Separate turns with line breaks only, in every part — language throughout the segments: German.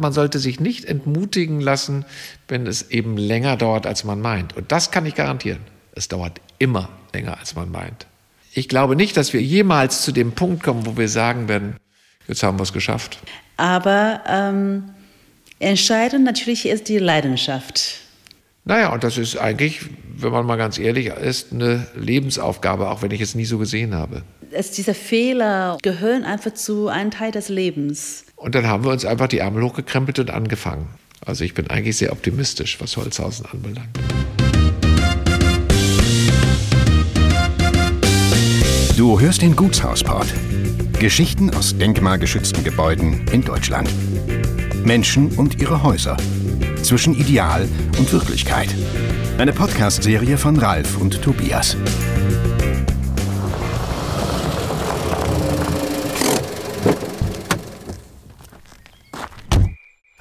Man sollte sich nicht entmutigen lassen, wenn es eben länger dauert, als man meint. Und das kann ich garantieren. Es dauert immer länger, als man meint. Ich glaube nicht, dass wir jemals zu dem Punkt kommen, wo wir sagen werden, jetzt haben wir es geschafft.
Aber ähm, entscheidend natürlich ist die Leidenschaft.
Naja, und das ist eigentlich, wenn man mal ganz ehrlich ist, eine Lebensaufgabe, auch wenn ich es nie so gesehen habe.
Es, diese Fehler gehören einfach zu einem Teil des Lebens.
Und dann haben wir uns einfach die Ärmel hochgekrempelt und angefangen. Also ich bin eigentlich sehr optimistisch, was Holzhausen anbelangt.
Du hörst den Gutshausport. Geschichten aus denkmalgeschützten Gebäuden in Deutschland. Menschen und ihre Häuser. Zwischen Ideal und Wirklichkeit. Eine Podcast-Serie von Ralf und Tobias.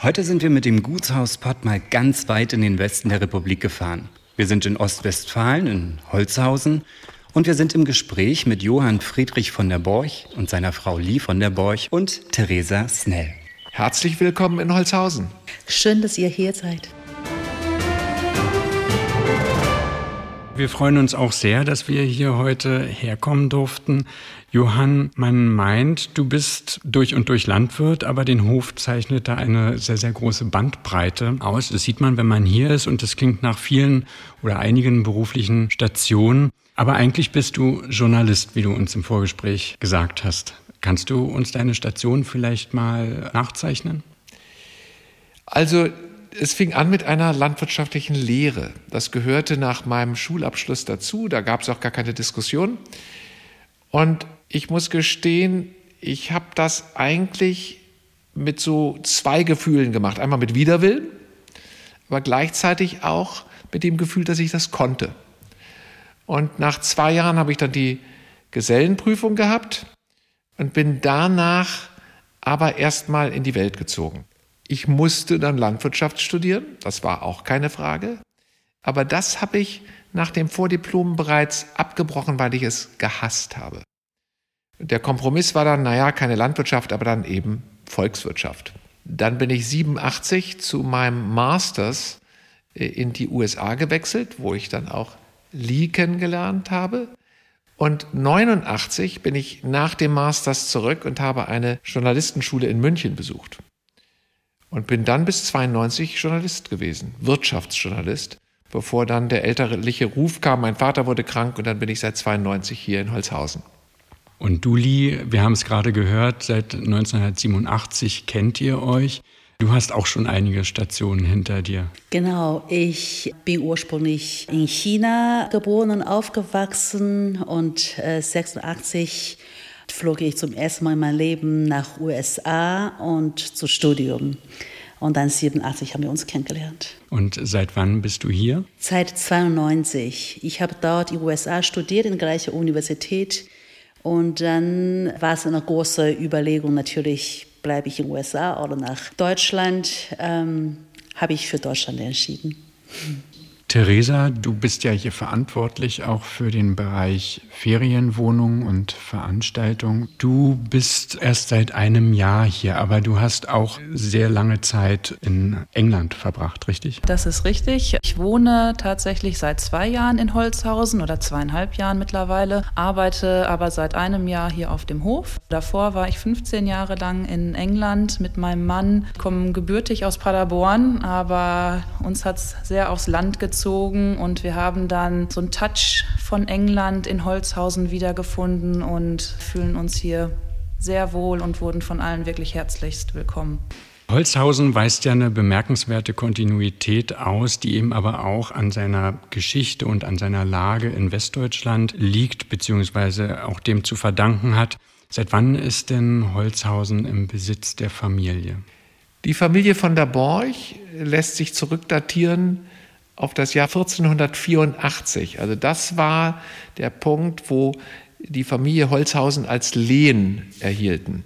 Heute sind wir mit dem Gutshaus Pott mal ganz weit in den Westen der Republik gefahren. Wir sind in Ostwestfalen, in Holzhausen und wir sind im Gespräch mit Johann Friedrich von der Borch und seiner Frau Lie von der Borch und Theresa Snell.
Herzlich willkommen in Holzhausen.
Schön, dass ihr hier seid.
Wir freuen uns auch sehr, dass wir hier heute herkommen durften. Johann, man meint, du bist durch und durch Landwirt, aber den Hof zeichnet da eine sehr, sehr große Bandbreite aus. Das sieht man, wenn man hier ist und das klingt nach vielen oder einigen beruflichen Stationen. Aber eigentlich bist du Journalist, wie du uns im Vorgespräch gesagt hast. Kannst du uns deine Station vielleicht mal nachzeichnen?
Also es fing an mit einer landwirtschaftlichen Lehre. Das gehörte nach meinem Schulabschluss dazu. Da gab es auch gar keine Diskussion. Und ich muss gestehen, ich habe das eigentlich mit so zwei Gefühlen gemacht. Einmal mit Widerwillen, aber gleichzeitig auch mit dem Gefühl, dass ich das konnte. Und nach zwei Jahren habe ich dann die Gesellenprüfung gehabt und bin danach aber erstmal in die Welt gezogen. Ich musste dann Landwirtschaft studieren, das war auch keine Frage. Aber das habe ich nach dem Vordiplom bereits abgebrochen, weil ich es gehasst habe. Der Kompromiss war dann, naja, keine Landwirtschaft, aber dann eben Volkswirtschaft. Dann bin ich 87 zu meinem Masters äh, in die USA gewechselt, wo ich dann auch Lee kennengelernt habe. Und 89 bin ich nach dem Masters zurück und habe eine Journalistenschule in München besucht und bin dann bis 92 Journalist gewesen, Wirtschaftsjournalist, bevor dann der elterliche Ruf kam. Mein Vater wurde krank und dann bin ich seit 92 hier in Holzhausen.
Und du, Lee, wir haben es gerade gehört, seit 1987 kennt ihr euch. Du hast auch schon einige Stationen hinter dir.
Genau, ich bin ursprünglich in China geboren und aufgewachsen und äh, 86 flog ich zum ersten Mal in meinem Leben nach USA und zu Studium. Und dann 87 haben wir uns kennengelernt.
Und seit wann bist du hier?
Seit 92. Ich habe dort in den USA studiert, in der gleichen Universität. Und dann war es eine große Überlegung, natürlich bleibe ich in den USA oder nach Deutschland. Ähm, habe ich für Deutschland entschieden.
Theresa, du bist ja hier verantwortlich auch für den Bereich Ferienwohnungen und Veranstaltungen. Du bist erst seit einem Jahr hier, aber du hast auch sehr lange Zeit in England verbracht, richtig?
Das ist richtig. Ich wohne tatsächlich seit zwei Jahren in Holzhausen oder zweieinhalb Jahren mittlerweile, arbeite aber seit einem Jahr hier auf dem Hof. Davor war ich 15 Jahre lang in England mit meinem Mann, komme gebürtig aus Paderborn, aber uns hat es sehr aufs Land gezogen gezogen und wir haben dann so einen Touch von England in Holzhausen wiedergefunden und fühlen uns hier sehr wohl und wurden von allen wirklich herzlichst willkommen.
Holzhausen weist ja eine bemerkenswerte Kontinuität aus, die eben aber auch an seiner Geschichte und an seiner Lage in Westdeutschland liegt, beziehungsweise auch dem zu verdanken hat. Seit wann ist denn Holzhausen im Besitz der Familie?
Die Familie von der Borch lässt sich zurückdatieren auf das Jahr 1484. Also das war der Punkt, wo die Familie Holzhausen als Lehen erhielten.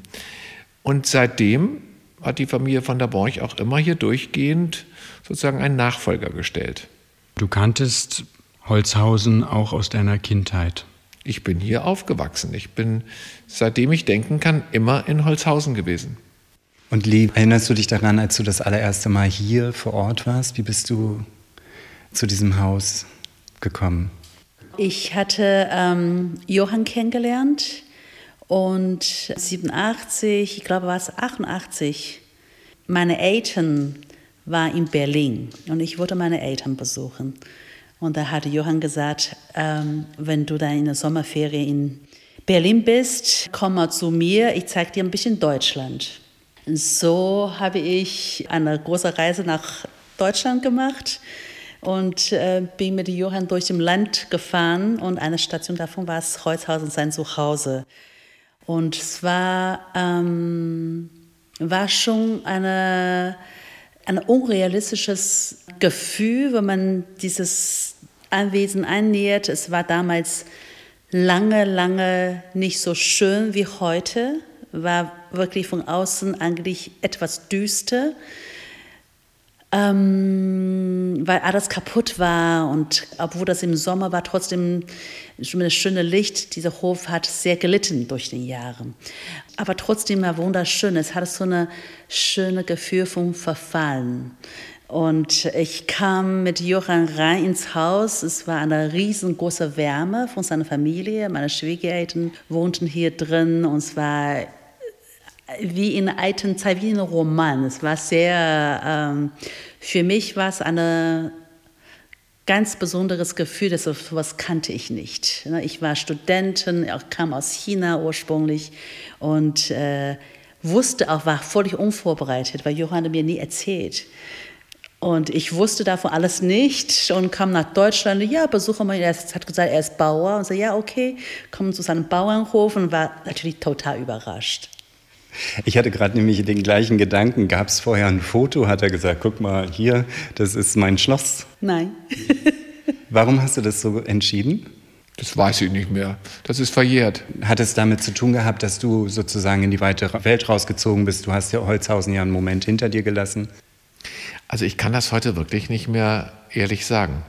Und seitdem hat die Familie von der Borch auch immer hier durchgehend sozusagen einen Nachfolger gestellt.
Du kanntest Holzhausen auch aus deiner Kindheit.
Ich bin hier aufgewachsen. Ich bin, seitdem ich denken kann, immer in Holzhausen gewesen.
Und Lee, erinnerst du dich daran, als du das allererste Mal hier vor Ort warst? Wie bist du zu diesem Haus gekommen?
Ich hatte ähm, Johann kennengelernt und 87, ich glaube war es 88, meine Eltern waren in Berlin und ich wollte meine Eltern besuchen. Und da hatte Johann gesagt, ähm, wenn du dann in der Sommerferie in Berlin bist, komm mal zu mir, ich zeige dir ein bisschen Deutschland. Und so habe ich eine große Reise nach Deutschland gemacht und äh, bin mit Johann durch dem Land gefahren und eine Station davon war es Holzhausen, sein Zuhause. Und es war, ähm, war schon eine, ein unrealistisches Gefühl, wenn man dieses Anwesen annähert. Es war damals lange, lange nicht so schön wie heute, war wirklich von außen eigentlich etwas düster ähm, weil alles kaputt war und obwohl das im Sommer war, trotzdem das schöne Licht. Dieser Hof hat sehr gelitten durch die Jahre. Aber trotzdem war wunderschön. Es hatte so ein schönes Gefühl vom Verfallen. Und ich kam mit Johann rein ins Haus. Es war eine riesengroße Wärme von seiner Familie. Meine Schwiegereltern wohnten hier drin und es war wie in alten Zeit, wie in einem Roman. Es war sehr, ähm, für mich war es ein ganz besonderes Gefühl, das sowas kannte ich nicht. Ne, ich war Studentin, kam aus China ursprünglich und äh, wusste auch, war völlig unvorbereitet, weil Johann mir nie erzählt. Und ich wusste davon alles nicht und kam nach Deutschland. Ja, besuche mal. Er hat gesagt, er ist Bauer. Und so, ja, okay, kommen zu seinem Bauernhof und war natürlich total überrascht.
Ich hatte gerade nämlich den gleichen Gedanken. Gab es vorher ein Foto? Hat er gesagt, guck mal hier, das ist mein Schloss.
Nein.
Warum hast du das so entschieden?
Das weiß ich nicht mehr. Das ist verjährt.
Hat es damit zu tun gehabt, dass du sozusagen in die weite Welt rausgezogen bist? Du hast ja Holzhausen ja einen Moment hinter dir gelassen.
Also ich kann das heute wirklich nicht mehr ehrlich sagen.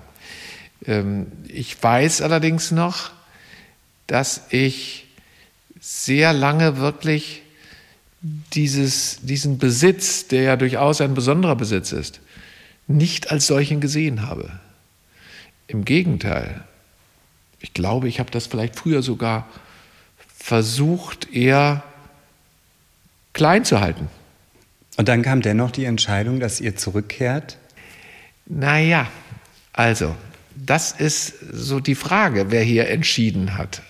Ähm, ich weiß allerdings noch, dass ich sehr lange wirklich dieses, diesen Besitz, der ja durchaus ein besonderer Besitz ist, nicht als solchen gesehen habe. Im Gegenteil. Ich glaube, ich habe das vielleicht früher sogar versucht, eher klein zu halten.
Und dann kam dennoch die Entscheidung, dass ihr zurückkehrt?
Naja, also, das ist so die Frage, wer hier entschieden hat.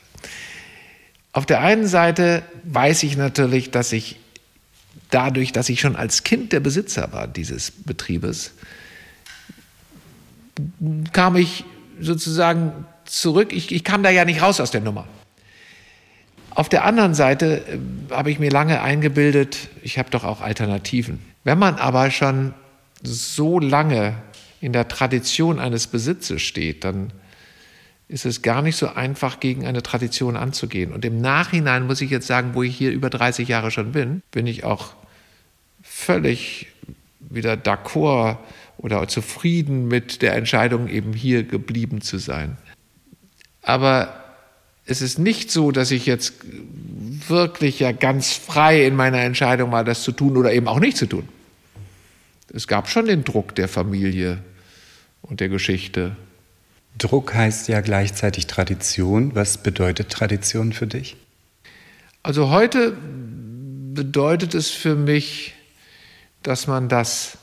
Auf der einen Seite weiß ich natürlich, dass ich dadurch, dass ich schon als Kind der Besitzer war dieses Betriebes, kam ich sozusagen zurück. Ich, ich kam da ja nicht raus aus der Nummer. Auf der anderen Seite äh, habe ich mir lange eingebildet, ich habe doch auch Alternativen. Wenn man aber schon so lange in der Tradition eines Besitzes steht, dann ist es gar nicht so einfach, gegen eine Tradition anzugehen. Und im Nachhinein muss ich jetzt sagen, wo ich hier über 30 Jahre schon bin, bin ich auch völlig wieder d'accord oder zufrieden mit der Entscheidung, eben hier geblieben zu sein. Aber es ist nicht so, dass ich jetzt wirklich ja ganz frei in meiner Entscheidung war, das zu tun oder eben auch nicht zu tun. Es gab schon den Druck der Familie und der Geschichte.
Druck heißt ja gleichzeitig Tradition. Was bedeutet Tradition für dich?
Also heute bedeutet es für mich, dass man das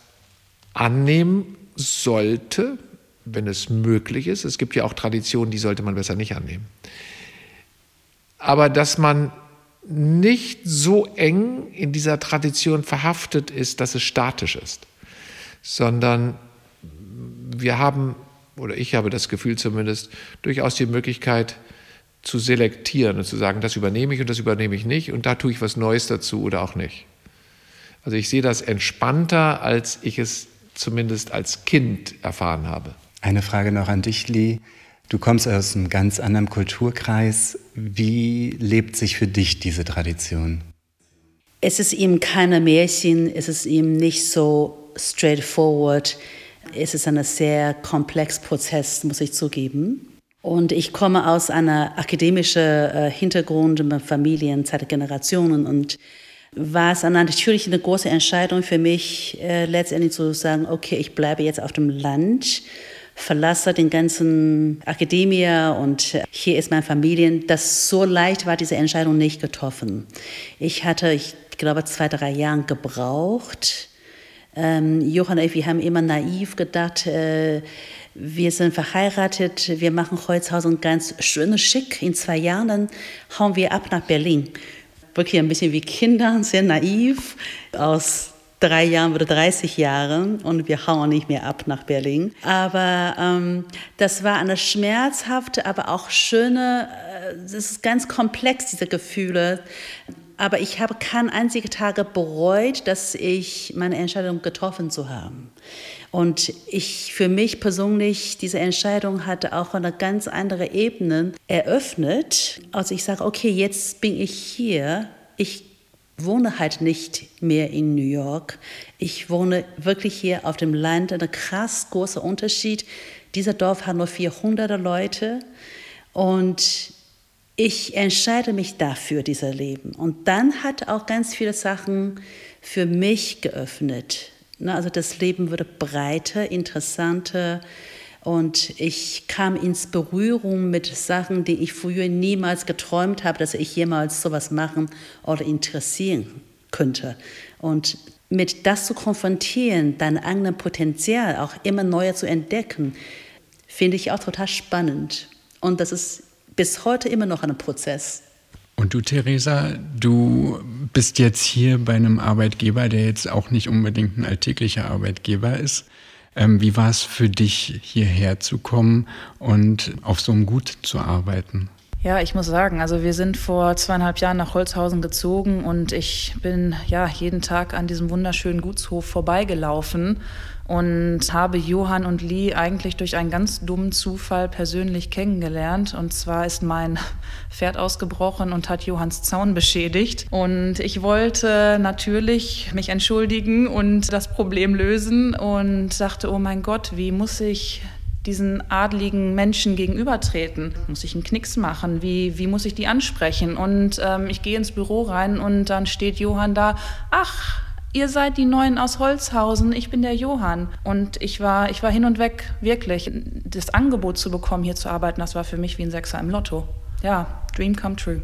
annehmen sollte, wenn es möglich ist. Es gibt ja auch Traditionen, die sollte man besser nicht annehmen. Aber dass man nicht so eng in dieser Tradition verhaftet ist, dass es statisch ist, sondern wir haben, oder ich habe das Gefühl zumindest, durchaus die Möglichkeit zu selektieren und zu sagen, das übernehme ich und das übernehme ich nicht und da tue ich was Neues dazu oder auch nicht. Also ich sehe das entspannter, als ich es zumindest als Kind erfahren habe.
Eine Frage noch an dich, Lee. Du kommst aus einem ganz anderen Kulturkreis. Wie lebt sich für dich diese Tradition?
Es ist ihm keine Märchen, es ist ihm nicht so straightforward. Es ist ein sehr komplexer Prozess, muss ich zugeben. Und ich komme aus einer akademischen äh, Hintergrund mit Familien seit Generationen und war es natürlich eine große Entscheidung für mich, äh, letztendlich zu sagen, okay, ich bleibe jetzt auf dem Land, verlasse den ganzen Akademie und äh, hier ist meine Familie. Das so leicht war diese Entscheidung nicht getroffen. Ich hatte, ich glaube, zwei, drei Jahre gebraucht. Ähm, Johann und ich, wir haben immer naiv gedacht, äh, wir sind verheiratet, wir machen Holzhausen ganz schön schick. In zwei Jahren hauen wir ab nach Berlin wirklich ein bisschen wie Kinder, sehr naiv, aus drei Jahren oder 30 Jahren und wir hauen nicht mehr ab nach Berlin. Aber ähm, das war eine schmerzhafte, aber auch schöne, es äh, ist ganz komplex, diese Gefühle. Aber ich habe keinen einzigen Tag bereut, dass ich meine Entscheidung getroffen zu haben. Und ich für mich persönlich, diese Entscheidung hatte auch eine ganz andere Ebene eröffnet. Also ich sage, okay, jetzt bin ich hier. Ich wohne halt nicht mehr in New York. Ich wohne wirklich hier auf dem Land. Ein krass großer Unterschied. Dieser Dorf hat nur 400 Leute. Und ich entscheide mich dafür, dieser Leben. Und dann hat auch ganz viele Sachen für mich geöffnet. Ne, also das Leben wurde breiter, interessanter und ich kam ins Berührung mit Sachen, die ich früher niemals geträumt habe, dass ich jemals sowas machen oder interessieren könnte. Und mit das zu konfrontieren, dein eigenes Potenzial auch immer neuer zu entdecken, finde ich auch total spannend. Und das ist bis heute immer noch ein Prozess.
Und du, Theresa, du bist jetzt hier bei einem Arbeitgeber, der jetzt auch nicht unbedingt ein alltäglicher Arbeitgeber ist. Ähm, wie war es für dich, hierher zu kommen und auf so einem Gut zu arbeiten?
Ja, ich muss sagen, also wir sind vor zweieinhalb Jahren nach Holzhausen gezogen und ich bin ja jeden Tag an diesem wunderschönen Gutshof vorbeigelaufen und habe Johann und Lee eigentlich durch einen ganz dummen Zufall persönlich kennengelernt. Und zwar ist mein Pferd ausgebrochen und hat Johanns Zaun beschädigt. Und ich wollte natürlich mich entschuldigen und das Problem lösen und sagte, oh mein Gott, wie muss ich diesen adligen Menschen gegenübertreten? Muss ich einen Knicks machen? Wie, wie muss ich die ansprechen? Und ähm, ich gehe ins Büro rein und dann steht Johann da, ach, ihr seid die Neuen aus Holzhausen, ich bin der Johann. Und ich war, ich war hin und weg, wirklich. Das Angebot zu bekommen, hier zu arbeiten, das war für mich wie ein Sechser im Lotto. Ja, Dream come true.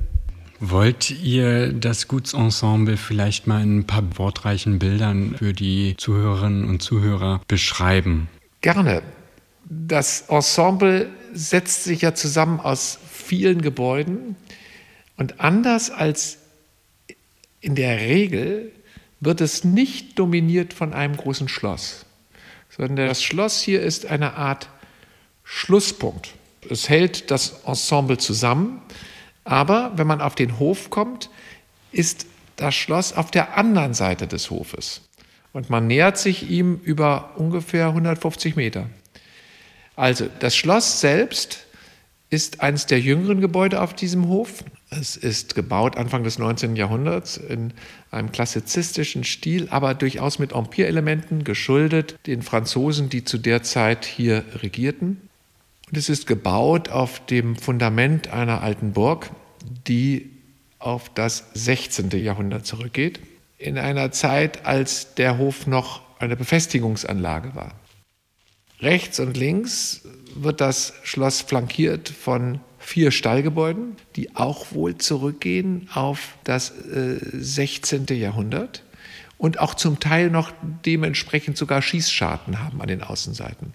Wollt ihr das Gutsensemble vielleicht mal in ein paar wortreichen Bildern für die Zuhörerinnen und Zuhörer beschreiben?
Gerne. Das Ensemble setzt sich ja zusammen aus vielen Gebäuden und anders als in der Regel wird es nicht dominiert von einem großen Schloss, sondern das Schloss hier ist eine Art Schlusspunkt. Es hält das Ensemble zusammen, aber wenn man auf den Hof kommt, ist das Schloss auf der anderen Seite des Hofes und man nähert sich ihm über ungefähr 150 Meter. Also das Schloss selbst ist eines der jüngeren Gebäude auf diesem Hof. Es ist gebaut Anfang des 19. Jahrhunderts in einem klassizistischen Stil, aber durchaus mit Empire-Elementen geschuldet den Franzosen, die zu der Zeit hier regierten. Und es ist gebaut auf dem Fundament einer alten Burg, die auf das 16. Jahrhundert zurückgeht, in einer Zeit, als der Hof noch eine Befestigungsanlage war. Rechts und links wird das Schloss flankiert von vier Stallgebäuden, die auch wohl zurückgehen auf das äh, 16. Jahrhundert und auch zum Teil noch dementsprechend sogar Schießscharten haben an den Außenseiten.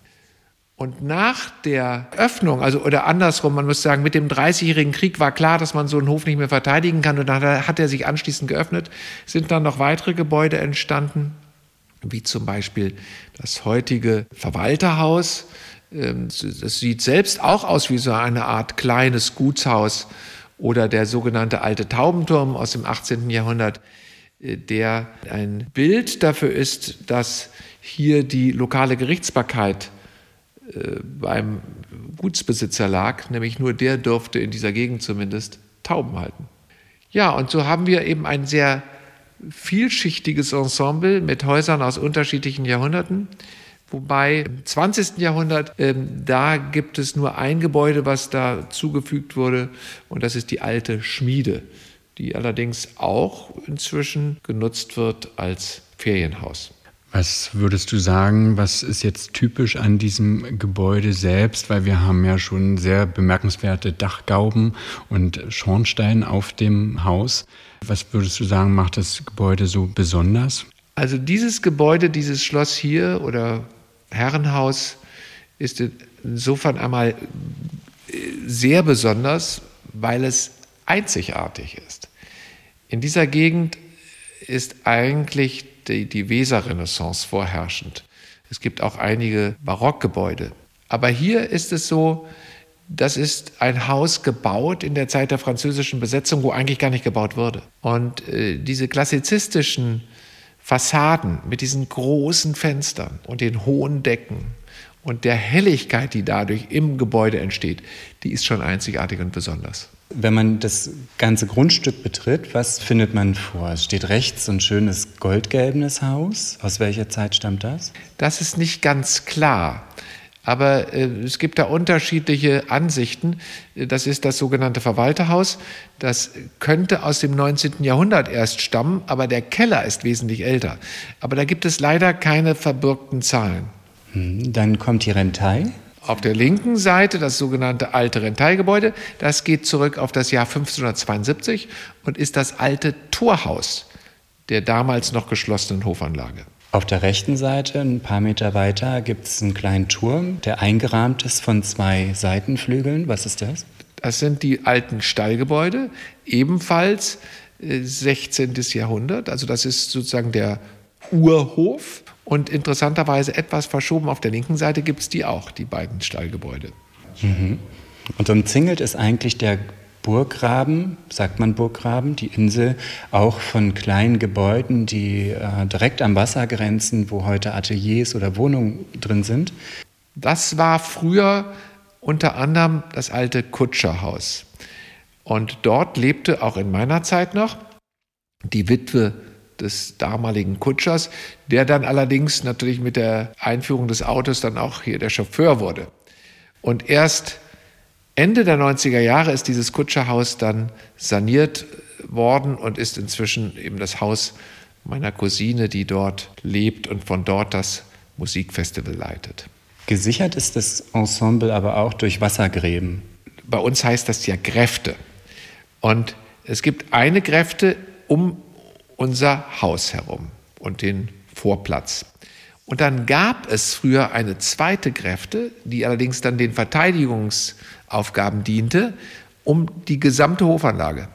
Und nach der Öffnung, also oder andersrum, man muss sagen, mit dem Dreißigjährigen Krieg war klar, dass man so einen Hof nicht mehr verteidigen kann. Und dann hat er sich anschließend geöffnet, sind dann noch weitere Gebäude entstanden, wie zum Beispiel das heutige Verwalterhaus. Ähm, das sieht selbst auch aus wie so eine Art kleines Gutshaus oder der sogenannte alte Taubenturm aus dem 18. Jahrhundert, äh, der ein Bild dafür ist, dass hier die lokale Gerichtsbarkeit äh, beim Gutsbesitzer lag, nämlich nur der durfte in dieser Gegend zumindest Tauben halten. Ja, und so haben wir eben ein sehr vielschichtiges Ensemble mit Häusern aus unterschiedlichen Jahrhunderten. Wobei im 20. Jahrhundert, ähm, da gibt es nur ein Gebäude, was da zugefügt wurde, und das ist die alte Schmiede, die allerdings auch inzwischen genutzt wird als Ferienhaus.
Was würdest du sagen, was ist jetzt typisch an diesem Gebäude selbst? Weil wir haben ja schon sehr bemerkenswerte Dachgauben und Schornstein auf dem Haus. Was würdest du sagen, macht das Gebäude so besonders?
Also dieses Gebäude, dieses Schloss hier oder Herrenhaus ist insofern einmal sehr besonders, weil es einzigartig ist. In dieser Gegend ist eigentlich die, die Weserrenaissance vorherrschend. Es gibt auch einige Barockgebäude. Aber hier ist es so, das ist ein Haus gebaut in der Zeit der französischen Besetzung, wo eigentlich gar nicht gebaut wurde. Und äh, diese klassizistischen Fassaden mit diesen großen Fenstern und den hohen Decken und der Helligkeit, die dadurch im Gebäude entsteht, die ist schon einzigartig und besonders.
Wenn man das ganze Grundstück betritt, was findet man vor? Es steht rechts ein schönes goldgelbenes Haus. Aus welcher Zeit stammt das?
Das ist nicht ganz klar. Aber äh, es gibt da unterschiedliche Ansichten. Das ist das sogenannte Verwalterhaus. Das könnte aus dem 19. Jahrhundert erst stammen, aber der Keller ist wesentlich älter. Aber da gibt es leider keine verbürgten Zahlen.
Hm, dann kommt die Rentei.
Auf der linken Seite das sogenannte alte Renteigebäude. Das geht zurück auf das Jahr 1572 und ist das alte Torhaus der damals noch geschlossenen Hofanlage.
Auf der rechten Seite, ein paar Meter weiter, gibt es einen kleinen Turm, der eingerahmt ist von zwei Seitenflügeln. Was ist das?
Das sind die alten Stallgebäude, ebenfalls 16. Äh, Jahrhundert. Also das ist sozusagen der Urhof. Und interessanterweise etwas verschoben auf der linken Seite gibt es die auch, die beiden Stallgebäude.
Mhm. Und umzingelt ist eigentlich der Burggraben, sagt man Burggraben, die Insel, auch von kleinen Gebäuden, die äh, direkt am Wasser grenzen, wo heute Ateliers oder Wohnungen drin sind.
Das war früher unter anderem das alte Kutscherhaus. Und dort lebte auch in meiner Zeit noch die Witwe des damaligen Kutschers, der dann allerdings natürlich mit der Einführung des Autos dann auch hier der Chauffeur wurde. Und erst Ende der 90er Jahre ist dieses Kutscherhaus dann saniert worden und ist inzwischen eben das Haus meiner Cousine, die dort lebt und von dort das Musikfestival leitet.
Gesichert ist das Ensemble aber auch durch Wassergräben.
Bei uns heißt das ja Gräfte. Und es gibt eine Gräfte um unser Haus herum und den Vorplatz. Und dann gab es früher eine zweite Gräfte, die allerdings dann den Verteidigungsaufgaben diente, um die gesamte Hofanlage.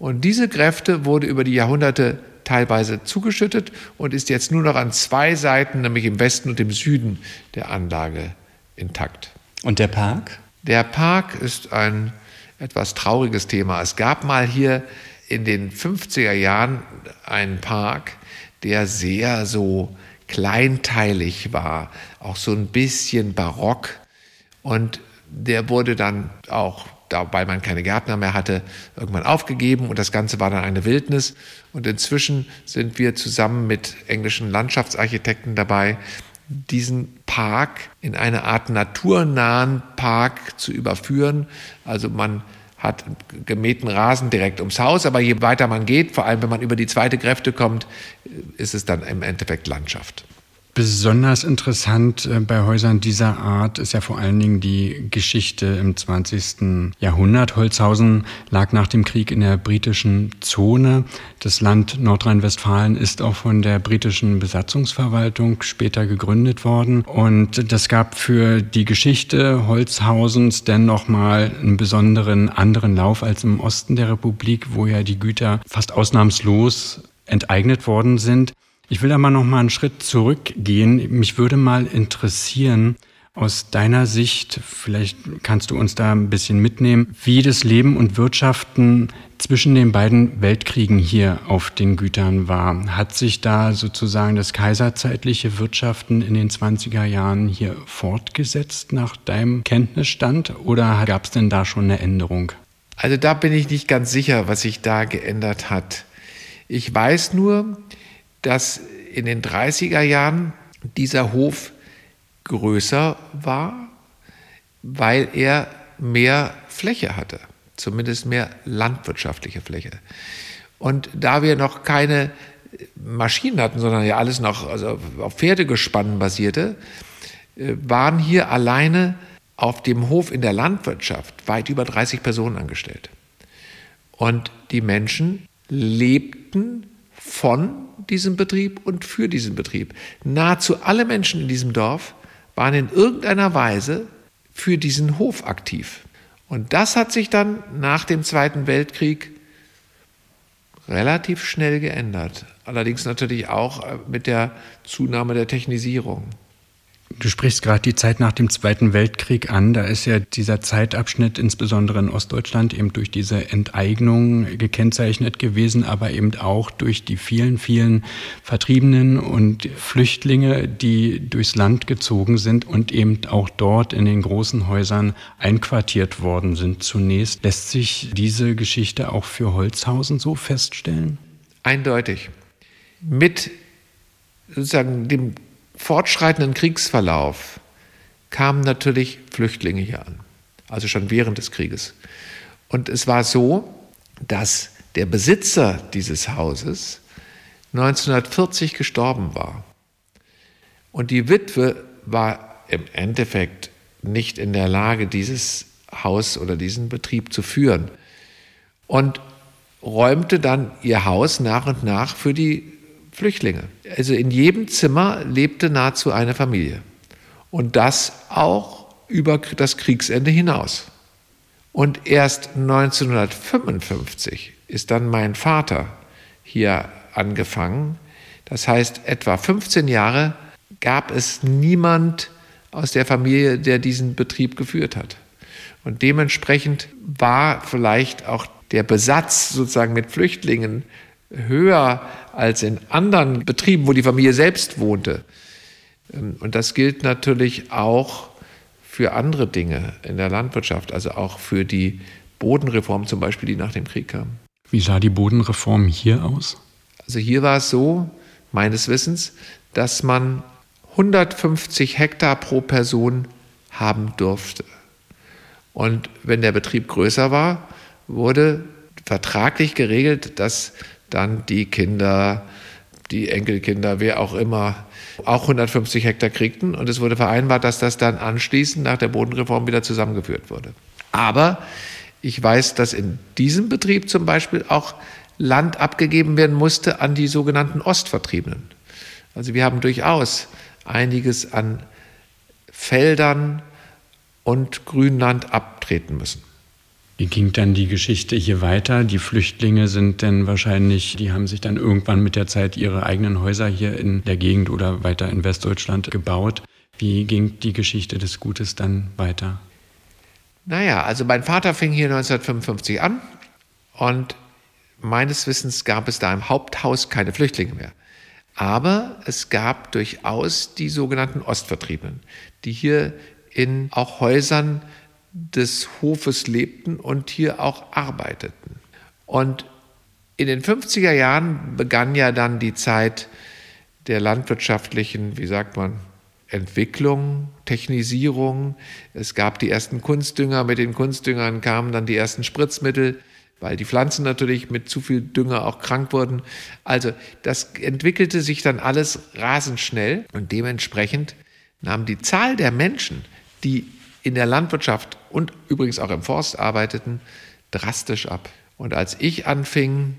Und diese Gräfte wurde über die Jahrhunderte teilweise zugeschüttet und ist jetzt nur noch an zwei Seiten, nämlich im Westen und im Süden der Anlage intakt.
Und der Park?
Der Park ist ein etwas trauriges Thema. Es gab mal hier in den 50er Jahren einen Park, der sehr so kleinteilig war, auch so ein bisschen barock. Und der wurde dann auch, weil man keine Gärtner mehr hatte, irgendwann aufgegeben und das Ganze war dann eine Wildnis. Und inzwischen sind wir zusammen mit englischen Landschaftsarchitekten dabei, diesen Park in eine Art naturnahen Park zu überführen. Also man hat gemähten Rasen direkt ums Haus, aber je weiter man geht, vor allem wenn man über die zweite Kräfte kommt, ist es dann im Endeffekt Landschaft.
Besonders interessant äh, bei Häusern dieser Art ist ja vor allen Dingen die Geschichte im 20. Jahrhundert. Holzhausen lag nach dem Krieg in der britischen Zone. Das Land Nordrhein-Westfalen ist auch von der britischen Besatzungsverwaltung später gegründet worden. Und das gab für die Geschichte Holzhausens denn nochmal einen besonderen anderen Lauf als im Osten der Republik, wo ja die Güter fast ausnahmslos enteignet worden sind. Ich will da mal noch mal einen Schritt zurückgehen. Mich würde mal interessieren, aus deiner Sicht, vielleicht kannst du uns da ein bisschen mitnehmen, wie das Leben und Wirtschaften zwischen den beiden Weltkriegen hier auf den Gütern war. Hat sich da sozusagen das kaiserzeitliche Wirtschaften in den 20er Jahren hier fortgesetzt nach deinem Kenntnisstand oder gab es denn da schon eine Änderung?
Also da bin ich nicht ganz sicher, was sich da geändert hat. Ich weiß nur, dass in den 30er Jahren dieser Hof größer war, weil er mehr Fläche hatte, zumindest mehr landwirtschaftliche Fläche. Und da wir noch keine Maschinen hatten, sondern ja alles noch also auf Pferdegespannen basierte, äh, waren hier alleine auf dem Hof in der Landwirtschaft weit über 30 Personen angestellt. Und die Menschen lebten von diesem Betrieb und für diesen Betrieb. Nahezu alle Menschen in diesem Dorf waren in irgendeiner Weise für diesen Hof aktiv. Und das hat sich dann nach dem Zweiten Weltkrieg relativ schnell geändert. Allerdings natürlich auch äh, mit der Zunahme der Technisierung.
Du sprichst gerade die Zeit nach dem Zweiten Weltkrieg an. Da ist ja dieser Zeitabschnitt insbesondere in Ostdeutschland eben durch diese Enteignung gekennzeichnet gewesen, aber eben auch durch die vielen, vielen Vertriebenen und Flüchtlinge, die durchs Land gezogen sind und eben auch dort in den großen Häusern einquartiert worden sind zunächst. Lässt sich diese Geschichte auch für Holzhausen so feststellen?
Eindeutig. Mit sozusagen dem fortschreitenden Kriegsverlauf kamen natürlich Flüchtlinge hier an, also schon während des Krieges. Und es war so, dass der Besitzer dieses Hauses 1940 gestorben war. Und die Witwe war im Endeffekt nicht in der Lage, dieses Haus oder diesen Betrieb zu führen. Und räumte dann ihr Haus nach und nach für die Flüchtlinge. Also in jedem Zimmer lebte nahezu eine Familie. Und das auch über das Kriegsende hinaus. Und erst 1955 ist dann mein Vater hier angefangen. Das heißt, etwa 15 Jahre gab es niemand aus der Familie, der diesen Betrieb geführt hat. Und dementsprechend war vielleicht auch der Besatz sozusagen mit Flüchtlingen höher als in anderen Betrieben, wo die Familie selbst wohnte. Ähm, und das gilt natürlich auch für andere Dinge in der Landwirtschaft, also auch für die Bodenreform zum Beispiel, die nach dem Krieg kam.
Wie sah die Bodenreform hier aus?
Also hier war es so, meines Wissens, dass man 150 Hektar pro Person haben durfte. Und wenn der Betrieb größer war, wurde vertraglich geregelt, dass dann die Kinder, die Enkelkinder, wer auch immer, auch 150 Hektar kriegten. Und es wurde vereinbart, dass das dann anschließend nach der Bodenreform wieder zusammengeführt wurde. Aber ich weiß, dass in diesem Betrieb zum Beispiel auch Land abgegeben werden musste an die sogenannten Ostvertriebenen. Also wir haben durchaus einiges an Feldern und Grünland abtreten müssen.
Wie ging dann die Geschichte hier weiter? Die Flüchtlinge sind dann wahrscheinlich, die haben sich dann irgendwann mit der Zeit ihre eigenen Häuser hier in der Gegend oder weiter in Westdeutschland gebaut. Wie ging die Geschichte des Gutes dann weiter?
Naja, also mein Vater fing hier 1955 an und meines Wissens gab es da im Haupthaus keine Flüchtlinge mehr. Aber es gab durchaus die sogenannten Ostvertriebenen, die hier in auch Häusern des Hofes lebten und hier auch arbeiteten. Und in den 50er Jahren begann ja dann die Zeit der landwirtschaftlichen, wie sagt man, Entwicklung, Technisierung. Es gab die ersten Kunstdünger, mit den Kunstdüngern kamen dann die ersten Spritzmittel. weil die Pflanzen natürlich mit zu viel Dünger auch krank wurden. Also das entwickelte sich dann alles rasend schnell und dementsprechend nahm die Zahl der Menschen, die in der Landwirtschaft und übrigens auch im Forst arbeiteten, drastisch ab. Und als ich anfing,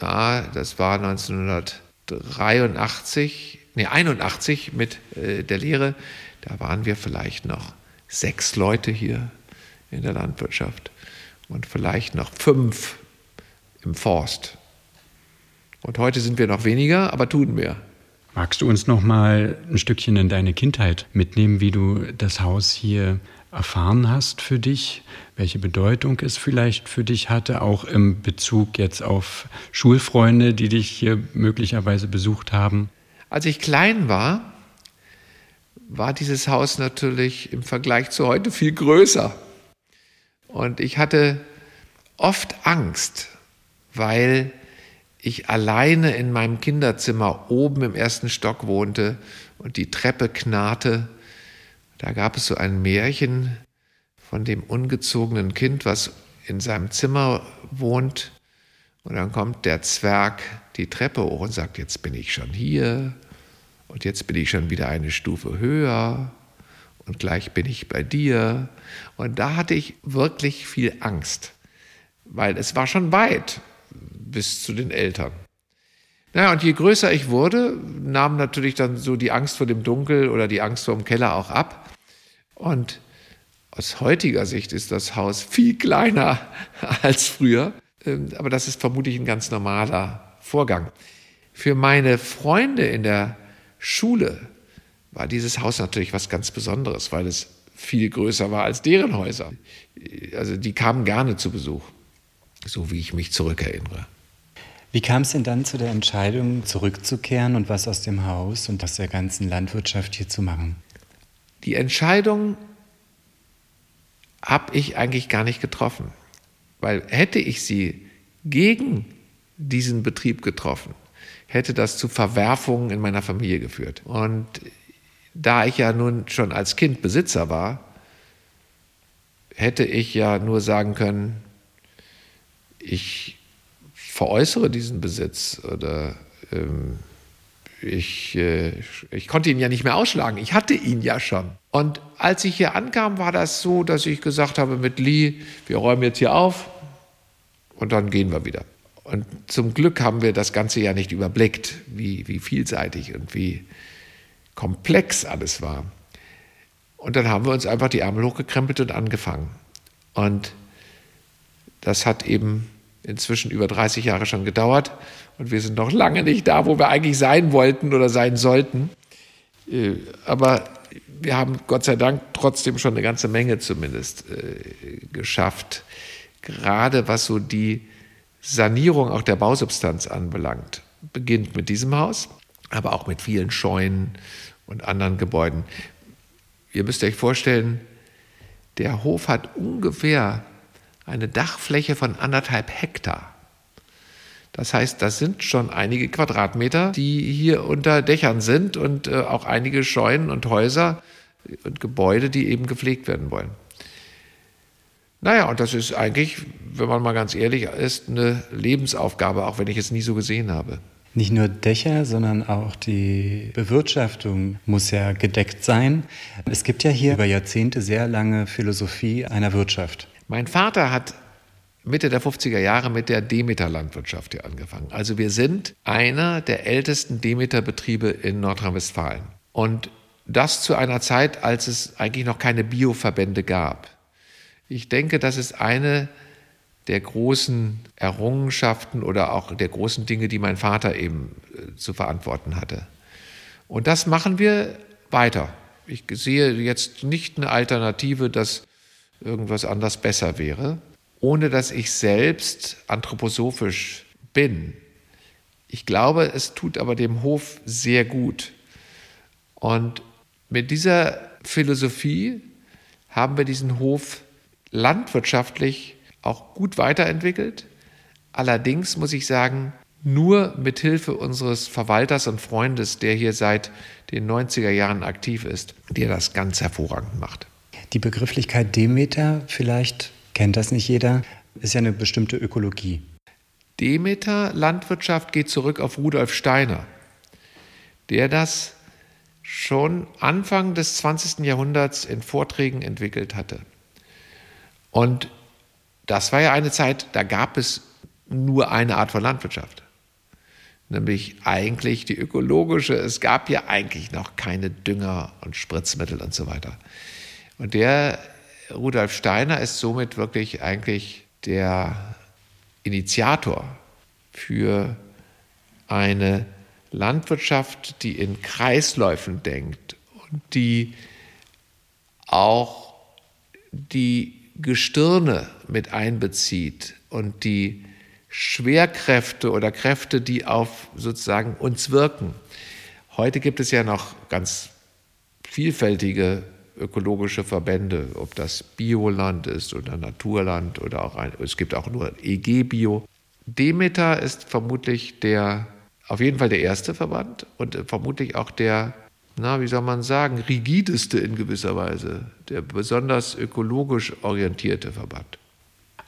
ja, das war 1983, nee, 81 mit äh, der Lehre, da waren wir vielleicht noch sechs Leute hier in der Landwirtschaft und vielleicht noch fünf im Forst. Und heute sind wir noch weniger, aber tun mehr.
Magst du uns noch mal ein Stückchen in deine Kindheit mitnehmen, wie du das Haus hier erfahren hast für dich, welche Bedeutung es vielleicht für dich hatte, auch im Bezug jetzt auf Schulfreunde, die dich hier möglicherweise besucht haben?
Als ich klein war, war dieses Haus natürlich im Vergleich zu heute viel größer. Und ich hatte oft Angst, weil ich alleine in meinem Kinderzimmer oben im ersten Stock wohnte und die Treppe knarrte da gab es so ein Märchen von dem ungezogenen Kind, was in seinem Zimmer wohnt. Und dann kommt der Zwerg die Treppe hoch und sagt, jetzt bin ich schon hier und jetzt bin ich schon wieder eine Stufe höher und gleich bin ich bei dir. Und da hatte ich wirklich viel Angst, weil es war schon weit bis zu den Eltern. Naja, und je größer ich wurde, nahm natürlich dann so die Angst vor dem Dunkel oder die Angst vor dem Keller auch ab. Und aus heutiger Sicht ist das Haus viel kleiner als früher, ähm, aber das ist vermutlich ein ganz normaler Vorgang. Für meine Freunde in der Schule war dieses Haus natürlich was ganz Besonderes, weil es viel größer war als deren Häuser. Also die kamen gerne zu Besuch, so wie ich mich zurückerinnere.
Wie kam es denn dann zu der Entscheidung, zurückzukehren und was aus dem Haus und aus der ganzen Landwirtschaft hier zu machen?
Die Entscheidung habe ich eigentlich gar nicht getroffen, weil hätte ich sie gegen diesen Betrieb getroffen, hätte das zu Verwerfungen in meiner Familie geführt. Und da ich ja nun schon als Kind Besitzer war, hätte ich ja nur sagen können, ich veräußere diesen Besitz oder ähm, ich, äh, ich konnte ihn ja nicht mehr ausschlagen. Ich hatte ihn ja schon. Und als ich hier ankam, war das so, dass ich gesagt habe mit Lee, wir räumen jetzt hier auf und dann gehen wir wieder. Und zum Glück haben wir das Ganze ja nicht überblickt, wie, wie vielseitig und wie komplex alles war. Und dann haben wir uns einfach die Ärmel hochgekrempelt und angefangen. Und das hat eben inzwischen über 30 Jahre schon gedauert und wir sind noch lange nicht da, wo wir eigentlich sein wollten oder sein sollten. Äh, aber wir haben Gott sei Dank trotzdem schon eine ganze Menge zumindest äh, geschafft, gerade was so die Sanierung auch der Bausubstanz anbelangt. Beginnt mit diesem Haus, aber auch mit vielen Scheunen und anderen Gebäuden. Ihr müsst euch vorstellen, der Hof hat ungefähr eine Dachfläche von anderthalb Hektar. Das heißt, das sind schon einige Quadratmeter, die hier unter Dächern sind und äh, auch einige Scheunen und Häuser und Gebäude, die eben gepflegt werden wollen. Naja, und das ist eigentlich, wenn man mal ganz ehrlich ist, eine Lebensaufgabe, auch wenn ich es nie so gesehen habe.
Nicht nur Dächer, sondern auch die Bewirtschaftung muss ja gedeckt sein. Es gibt ja hier über Jahrzehnte sehr lange Philosophie einer Wirtschaft.
Mein Vater hat Mitte der 50er Jahre mit der Demeter-Landwirtschaft hier angefangen. Also wir sind einer der ältesten Demeter-Betriebe in Nordrhein-Westfalen. Und das zu einer Zeit, als es eigentlich noch keine Bioverbände gab. Ich denke, das ist eine der großen Errungenschaften oder auch der großen Dinge, die mein Vater eben äh, zu verantworten hatte. Und das machen wir weiter. Ich sehe jetzt nicht eine Alternative, dass irgendwas anders besser wäre, ohne dass ich selbst anthroposophisch bin. Ich glaube, es tut aber dem Hof sehr gut. Und mit dieser Philosophie haben wir diesen Hof landwirtschaftlich auch gut weiterentwickelt. Allerdings muss ich sagen, nur mit Hilfe unseres Verwalters und Freundes, der hier seit den 90er Jahren aktiv ist, der das ganz hervorragend macht.
Die Begrifflichkeit Demeter, vielleicht kennt das nicht jeder. Ist ja eine bestimmte Ökologie.
Demeter Landwirtschaft geht zurück auf Rudolf Steiner, der das schon Anfang des 20. Jahrhunderts in Vorträgen entwickelt hatte. Und das war ja eine Zeit, da gab es nur eine Art von Landwirtschaft, nämlich eigentlich die ökologische. Es gab ja eigentlich noch keine Dünger und Spritzmittel und so weiter. Und der Rudolf Steiner ist somit wirklich eigentlich der Initiator für eine Landwirtschaft, die in Kreisläufen denkt und die auch die Gestirne mit einbezieht und die Schwerkräfte oder Kräfte, die auf sozusagen uns wirken. Heute gibt es ja noch ganz vielfältige ökologische Verbände, ob das Bioland ist oder Naturland oder auch ein, es gibt auch nur EG Bio. Demeter ist vermutlich der, auf jeden Fall der erste Verband und vermutlich auch der, na, wie soll man sagen, rigideste in gewisser Weise, der besonders ökologisch orientierte Verband.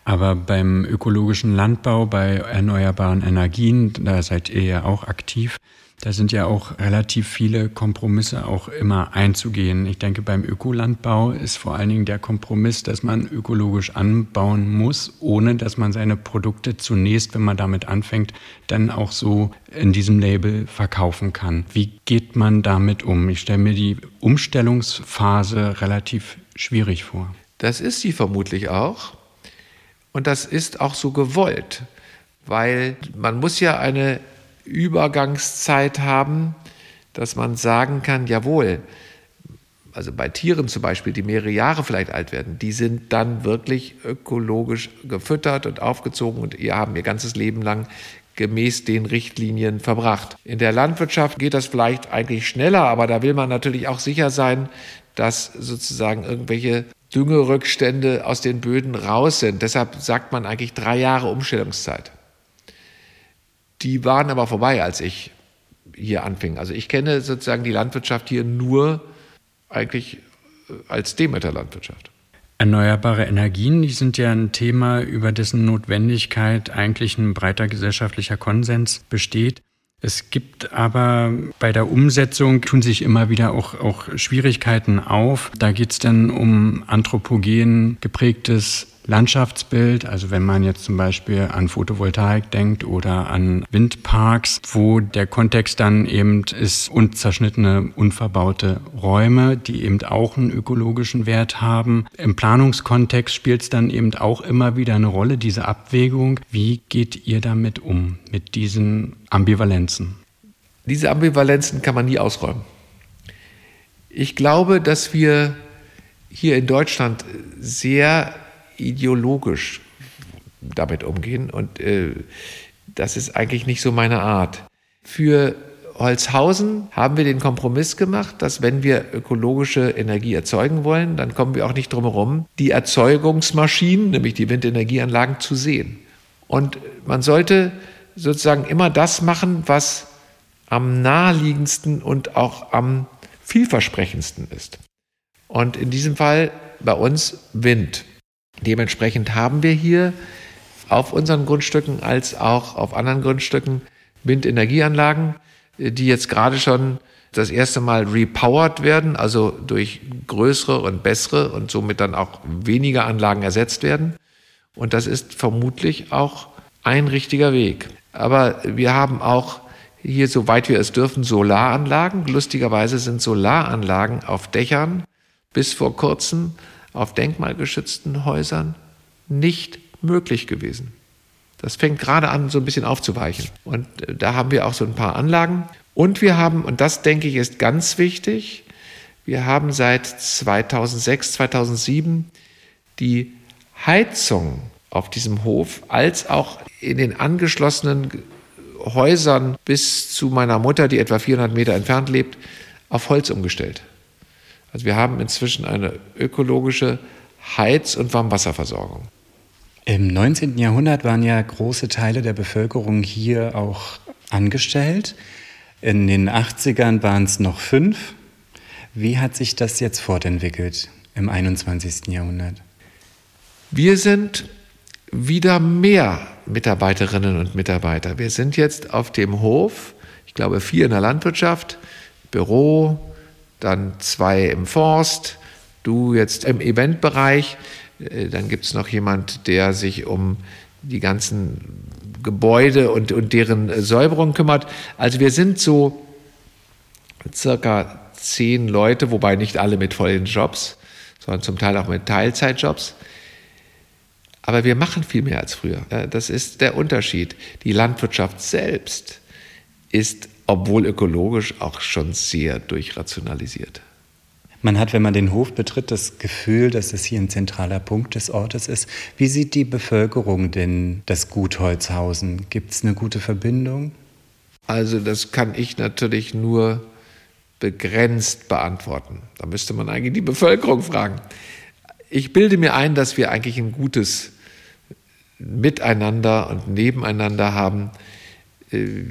Aber beim ökologischen Landbau, bei erneuerbaren Energien, da seid ihr ja auch aktiv. Da sind ja auch relativ viele Kompromisse auch immer einzugehen. Ich denke, beim Ökolandbau ist vor allen Dingen der Kompromiss, dass man ökologisch anbauen muss, ohne dass man seine Produkte zunächst, wenn man damit anfängt, dann auch so in diesem Label verkaufen kann. Wie geht man damit um? Ich stelle mir die Umstellungsphase relativ schwierig vor.
Das ist sie vermutlich auch. Und das ist auch so gewollt, weil man muss ja eine Übergangszeit haben, dass man sagen kann, jawohl, also bei Tieren zum Beispiel, die mehrere Jahre vielleicht alt werden, die sind dann wirklich ökologisch gefüttert und aufgezogen und ihr haben ihr ganzes Leben lang gemäß den Richtlinien verbracht. In der Landwirtschaft geht das vielleicht eigentlich schneller, aber da will man natürlich auch sicher sein, dass sozusagen irgendwelche Düngerückstände aus den Böden raus sind. Deshalb sagt man eigentlich drei Jahre Umstellungszeit. Die waren aber vorbei, als ich hier anfing. Also ich kenne sozusagen die Landwirtschaft hier nur eigentlich äh, als Demeter-Landwirtschaft.
Erneuerbare Energien, die sind ja ein Thema, über dessen Notwendigkeit eigentlich ein breiter gesellschaftlicher Konsens besteht. Es gibt aber bei der Umsetzung tun sich immer wieder auch, auch Schwierigkeiten auf. Da geht es dann um anthropogen geprägtes Landschaftsbild, also wenn man jetzt zum Beispiel an Photovoltaik denkt oder an Windparks, wo der Kontext dann eben ist unzerschnittene, unverbaute Räume, die eben auch einen ökologischen Wert haben. Im Planungskontext spielt es dann eben auch immer wieder eine Rolle, diese Abwägung. Wie geht ihr damit um, mit diesen Ambivalenzen?
Diese Ambivalenzen kann man nie ausräumen. Ich glaube, dass wir hier in Deutschland sehr ideologisch damit umgehen und äh, das ist eigentlich nicht so meine Art. Für Holzhausen haben wir den Kompromiss gemacht, dass wenn wir ökologische Energie erzeugen wollen, dann kommen wir auch nicht drum herum, die Erzeugungsmaschinen, nämlich die Windenergieanlagen, zu sehen. Und man sollte sozusagen immer das machen, was am naheliegendsten und auch am vielversprechendsten ist. Und in diesem Fall bei uns Wind. Dementsprechend haben wir hier auf unseren Grundstücken als auch auf anderen Grundstücken Windenergieanlagen, die jetzt gerade schon das erste Mal repowered werden, also durch größere und bessere und somit dann auch weniger Anlagen ersetzt werden. Und das ist vermutlich auch ein richtiger Weg. Aber wir haben auch hier, soweit wir es dürfen, Solaranlagen. Lustigerweise sind Solaranlagen auf Dächern bis vor kurzem auf denkmalgeschützten Häusern nicht möglich gewesen. Das fängt gerade an, so ein bisschen aufzuweichen. Und äh, da haben wir auch so ein paar Anlagen. Und wir haben, und das denke ich ist ganz wichtig, wir haben seit 2006, 2007 die Heizung auf diesem Hof als auch in den angeschlossenen Häusern bis zu meiner Mutter, die etwa 400 Meter entfernt lebt, auf Holz umgestellt. Also wir haben inzwischen eine ökologische Heiz- und Warmwasserversorgung.
Im 19. Jahrhundert waren ja große Teile der Bevölkerung hier auch angestellt. In den 80ern waren es noch fünf. Wie hat sich das jetzt fortentwickelt im 21. Jahrhundert?
Wir sind wieder mehr Mitarbeiterinnen und Mitarbeiter. Wir sind jetzt auf dem Hof, ich glaube vier in der Landwirtschaft, Büro, dann zwei im Forst, du jetzt im Eventbereich. Äh, dann gibt es noch jemand, der sich um die ganzen Gebäude und, und deren Säuberung kümmert. Also wir sind so circa zehn Leute, wobei nicht alle mit vollen Jobs, sondern zum Teil auch mit Teilzeitjobs. Aber wir machen viel mehr als früher. Das ist der Unterschied. Die Landwirtschaft selbst ist, obwohl ökologisch, auch schon sehr durchrationalisiert.
Man hat, wenn man den Hof betritt, das Gefühl, dass es hier ein zentraler Punkt des Ortes ist. Wie sieht die Bevölkerung denn das Gut Holzhausen? Gibt es eine gute Verbindung?
Also das kann ich natürlich nur begrenzt beantworten. Da müsste man eigentlich die Bevölkerung fragen. Ich bilde mir ein, dass wir eigentlich ein gutes Miteinander und Nebeneinander haben. Äh,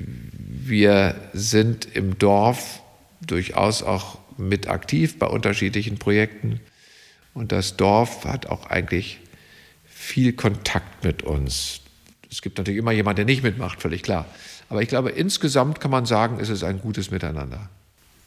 wir sind im Dorf durchaus auch mit aktiv bei unterschiedlichen Projekten. Und das Dorf hat auch eigentlich viel Kontakt mit uns. Es gibt natürlich immer jemanden, der nicht mitmacht, völlig klar. Aber ich glaube, insgesamt kann man sagen, ist es ein gutes Miteinander.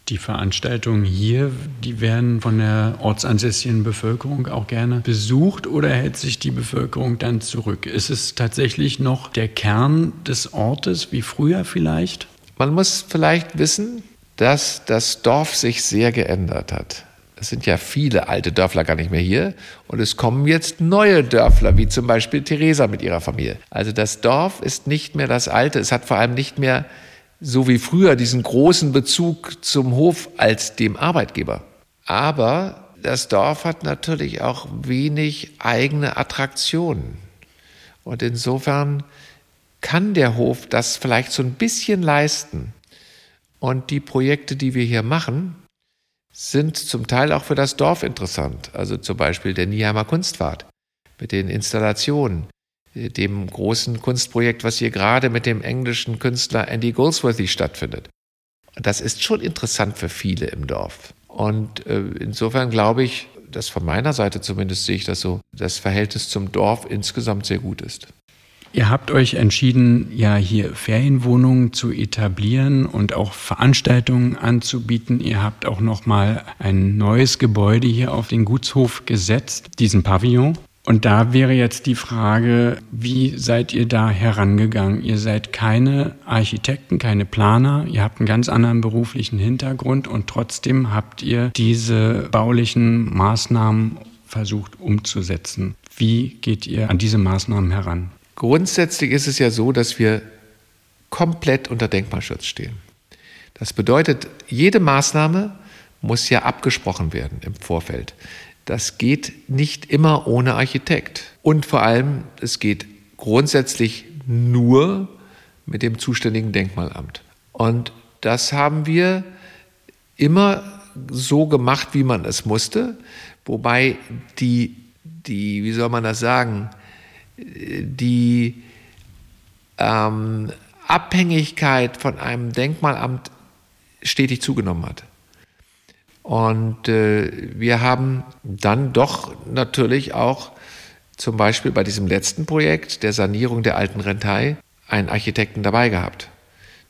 Die Veranstaltungen hier, die werden von der ortsansässigen Bevölkerung auch gerne besucht oder hält sich die Bevölkerung dann zurück? Ist es tatsächlich noch der Kern des Ortes wie früher vielleicht?
Man muss vielleicht wissen, dass das Dorf sich sehr geändert hat. Es sind ja viele alte Dörfler gar nicht mehr hier und es kommen jetzt neue Dörfler, wie zum Beispiel Theresa mit ihrer Familie. Also das Dorf ist nicht mehr das alte, es hat vor allem nicht mehr so wie früher diesen großen Bezug zum Hof als dem Arbeitgeber. Aber das Dorf hat natürlich auch wenig eigene Attraktionen. Und insofern kann der Hof das vielleicht so ein bisschen leisten. Und die Projekte, die wir hier machen, sind zum Teil auch für das Dorf interessant. Also zum Beispiel der Nieheimer Kunstfahrt mit den Installationen, dem großen Kunstprojekt, was hier gerade mit dem englischen Künstler Andy Goldsworthy stattfindet. Das ist schon interessant für viele im Dorf. Und äh, insofern glaube ich, dass von meiner Seite zumindest sehe ich das so, das Verhältnis zum Dorf insgesamt sehr gut ist.
Ihr habt euch entschieden, ja hier Ferienwohnungen zu etablieren und auch Veranstaltungen anzubieten. Ihr habt auch noch mal ein neues Gebäude hier auf den Gutshof gesetzt, diesen Pavillon. Und da wäre jetzt die Frage, wie seid ihr da herangegangen? Ihr seid keine Architekten, keine Planer, ihr habt einen ganz anderen beruflichen Hintergrund und trotzdem habt ihr diese baulichen Maßnahmen versucht umzusetzen. Wie geht ihr an diese Maßnahmen heran?
Grundsätzlich ist es ja so, dass wir komplett unter Denkmalschutz stehen. Das bedeutet, jede Maßnahme muss ja abgesprochen werden im Vorfeld. Das geht nicht immer ohne Architekt. Und vor allem, es geht grundsätzlich nur mit dem zuständigen Denkmalamt. Und das haben wir immer so gemacht, wie man es musste, wobei die, die wie soll man das sagen, die ähm, Abhängigkeit von einem Denkmalamt stetig zugenommen hat. Und äh, wir haben dann doch natürlich auch zum Beispiel bei diesem letzten Projekt der Sanierung der alten Rentei einen Architekten dabei gehabt.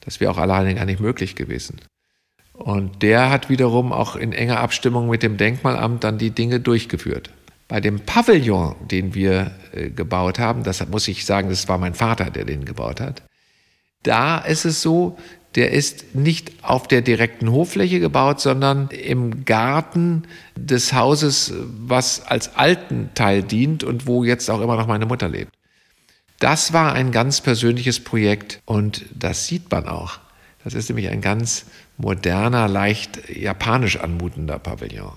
Das wäre auch alleine gar nicht möglich gewesen. Und der hat wiederum auch in enger Abstimmung mit dem Denkmalamt dann die Dinge durchgeführt. Bei dem Pavillon, den wir äh, gebaut haben, das muss ich sagen, das war mein Vater, der den gebaut hat. Da ist es so, der ist nicht auf der direkten Hoffläche gebaut, sondern im Garten des Hauses, was als alten Teil dient und wo jetzt auch immer noch meine Mutter lebt. Das war ein ganz persönliches Projekt und das sieht man auch. Das ist nämlich ein ganz moderner, leicht japanisch anmutender Pavillon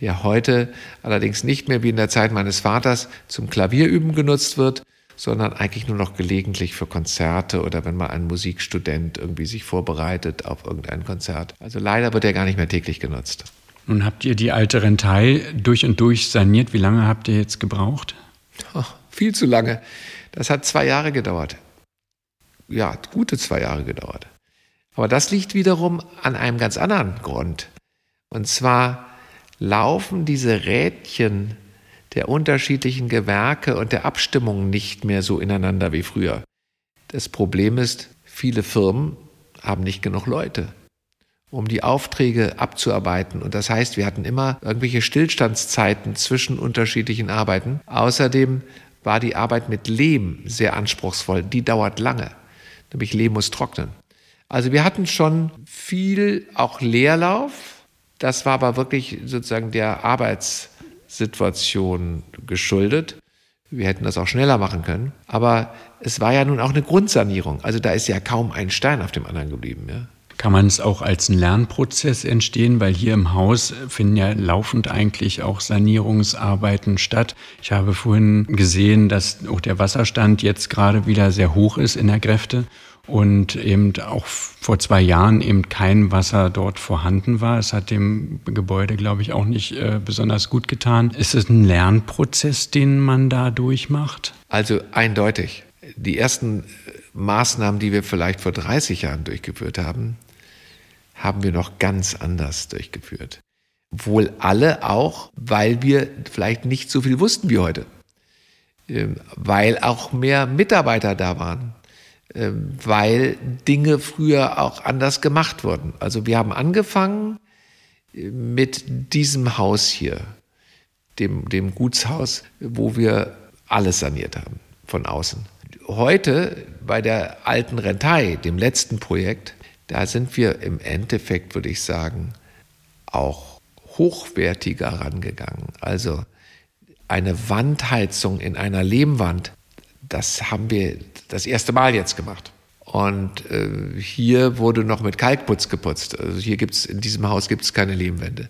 der heute allerdings nicht mehr wie in der Zeit meines Vaters zum Klavierüben genutzt wird, sondern eigentlich nur noch gelegentlich für Konzerte oder wenn mal ein Musikstudent irgendwie sich vorbereitet auf irgendein Konzert. Also leider wird er gar nicht mehr täglich genutzt.
Nun habt ihr die alte Rentei durch und durch saniert. Wie lange habt ihr jetzt gebraucht?
Oh, viel zu lange. Das hat zwei Jahre gedauert. Ja, gute zwei Jahre gedauert. Aber das liegt wiederum an einem ganz anderen Grund. Und zwar laufen diese Rädchen der unterschiedlichen Gewerke und der Abstimmung nicht mehr so ineinander wie früher. Das Problem ist, viele Firmen haben nicht genug Leute, um die Aufträge abzuarbeiten. Und das heißt, wir hatten immer irgendwelche Stillstandszeiten zwischen unterschiedlichen Arbeiten. Außerdem war die Arbeit mit Lehm sehr anspruchsvoll. Die dauert lange. Nämlich Lehm muss trocknen. Also wir hatten schon viel auch Leerlauf. Das war aber wirklich sozusagen der Arbeitssituation geschuldet. Wir hätten das auch schneller machen können. Aber es war ja nun auch eine Grundsanierung. Also da ist ja kaum ein Stein auf dem anderen geblieben. Ja.
Kann man es auch als ein Lernprozess entstehen, weil hier im Haus finden ja laufend eigentlich auch Sanierungsarbeiten statt. Ich habe vorhin gesehen, dass auch der Wasserstand jetzt gerade wieder sehr hoch ist in der Gräfte und eben auch vor zwei Jahren eben kein Wasser dort vorhanden war. Es hat dem Gebäude, glaube ich, auch nicht äh, besonders gut getan. Ist es ein Lernprozess, den man da durchmacht?
Also eindeutig. Die ersten Maßnahmen, die wir vielleicht vor 30 Jahren durchgeführt haben, haben wir noch ganz anders durchgeführt. Wohl alle auch, weil wir vielleicht nicht so viel wussten wie heute. Ähm, weil auch mehr Mitarbeiter da waren. Ähm, weil Dinge früher auch anders gemacht wurden. Also wir haben angefangen äh, mit diesem Haus hier, dem, dem Gutshaus, wo wir alles saniert haben von außen. Heute bei der alten Rentei, dem letzten Projekt, da sind wir im Endeffekt, würde ich sagen, auch hochwertiger rangegangen. Also eine Wandheizung in einer Lehmwand, das haben wir das erste Mal jetzt gemacht. Und äh, hier wurde noch mit Kalkputz geputzt. Also hier gibt's in diesem Haus gibt es keine Lehmwände.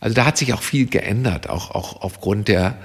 Also da hat sich auch viel geändert, auch, auch aufgrund der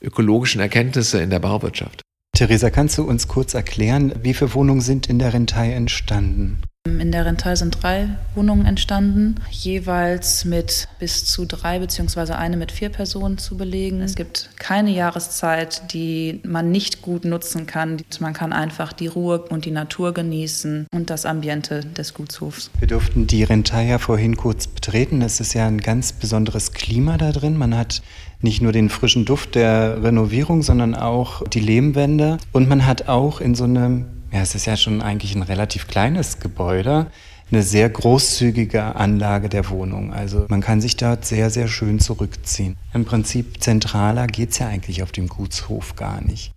ökologischen Erkenntnisse in der Bauwirtschaft.
Theresa, kannst du uns kurz erklären, wie viele Wohnungen sind in der Rentei entstanden?
In der Rental sind drei Wohnungen entstanden, jeweils mit bis zu drei beziehungsweise eine mit vier Personen zu belegen. Es gibt keine Jahreszeit, die man nicht gut nutzen kann. Man kann einfach die Ruhe und die Natur genießen und das Ambiente des Gutshofs.
Wir durften die Rental ja vorhin kurz betreten. Es ist ja ein ganz besonderes Klima da drin. Man hat nicht nur den frischen Duft der Renovierung, sondern auch die Lehmwände. Und man hat auch in so einem ja, es ist ja schon eigentlich ein relativ kleines Gebäude, eine sehr großzügige Anlage der Wohnung. Also man kann sich dort sehr, sehr schön zurückziehen. Im Prinzip zentraler geht es ja eigentlich auf dem Gutshof gar nicht.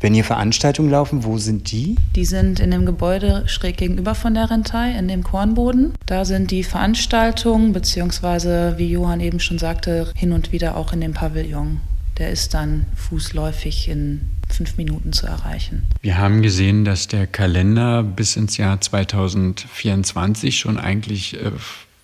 Wenn hier Veranstaltungen laufen, wo sind die?
Die sind in dem Gebäude schräg gegenüber von der Rentei, in dem Kornboden. Da sind die Veranstaltungen, beziehungsweise, wie Johann eben schon sagte, hin und wieder auch in dem Pavillon. Der ist dann fußläufig in fünf Minuten zu erreichen.
Wir haben gesehen, dass der Kalender bis ins Jahr 2024 schon eigentlich äh,